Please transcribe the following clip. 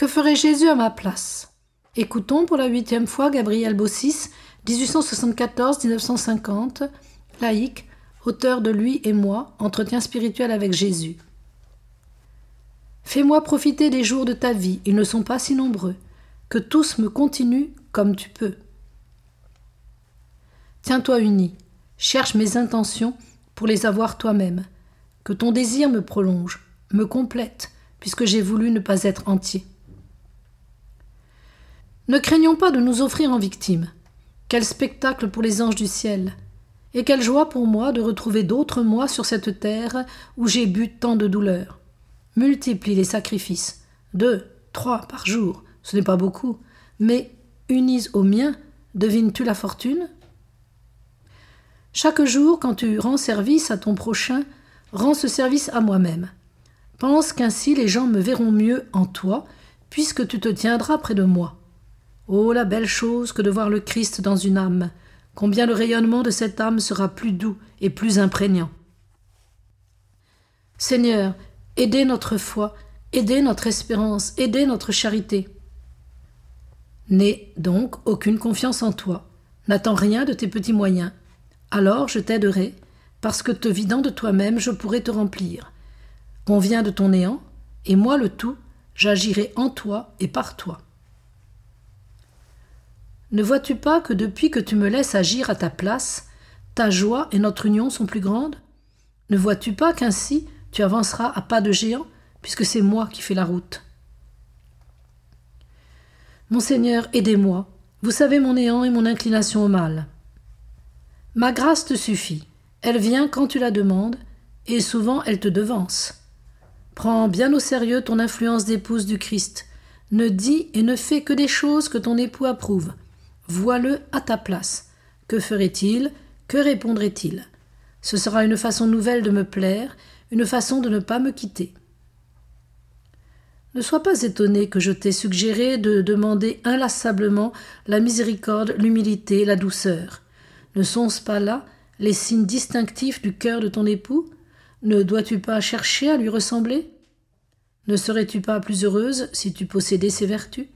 Que ferait Jésus à ma place? Écoutons pour la huitième fois Gabriel Bossis, 1874-1950, laïque, auteur de Lui et moi, entretien spirituel avec Jésus. Fais-moi profiter des jours de ta vie, ils ne sont pas si nombreux, que tous me continuent comme tu peux. Tiens-toi uni, cherche mes intentions pour les avoir toi-même, que ton désir me prolonge, me complète, puisque j'ai voulu ne pas être entier. Ne craignons pas de nous offrir en victime. Quel spectacle pour les anges du ciel. Et quelle joie pour moi de retrouver d'autres moi sur cette terre où j'ai bu tant de douleurs. Multiplie les sacrifices. Deux, trois par jour, ce n'est pas beaucoup, mais unis au mien, devines-tu la fortune? Chaque jour, quand tu rends service à ton prochain, rends ce service à moi-même. Pense qu'ainsi les gens me verront mieux en toi, puisque tu te tiendras près de moi. Oh la belle chose que de voir le Christ dans une âme. Combien le rayonnement de cette âme sera plus doux et plus imprégnant. Seigneur, aidez notre foi, aidez notre espérance, aidez notre charité. N'aie donc aucune confiance en toi, n'attends rien de tes petits moyens. Alors je t'aiderai, parce que te vidant de toi-même, je pourrai te remplir. On vient de ton néant, et moi le tout, j'agirai en toi et par toi. Ne vois-tu pas que depuis que tu me laisses agir à ta place, ta joie et notre union sont plus grandes? Ne vois-tu pas qu'ainsi tu avanceras à pas de géant, puisque c'est moi qui fais la route? Mon Seigneur, aidez-moi, vous savez mon néant et mon inclination au mal. Ma grâce te suffit, elle vient quand tu la demandes, et souvent elle te devance. Prends bien au sérieux ton influence d'épouse du Christ, ne dis et ne fais que des choses que ton époux approuve, Vois-le à ta place. Que ferait-il? Que répondrait-il? Ce sera une façon nouvelle de me plaire, une façon de ne pas me quitter. Ne sois pas étonné que je t'ai suggéré de demander inlassablement la miséricorde, l'humilité, la douceur. Ne sont-ce pas là les signes distinctifs du cœur de ton époux? Ne dois-tu pas chercher à lui ressembler? Ne serais-tu pas plus heureuse si tu possédais ces vertus?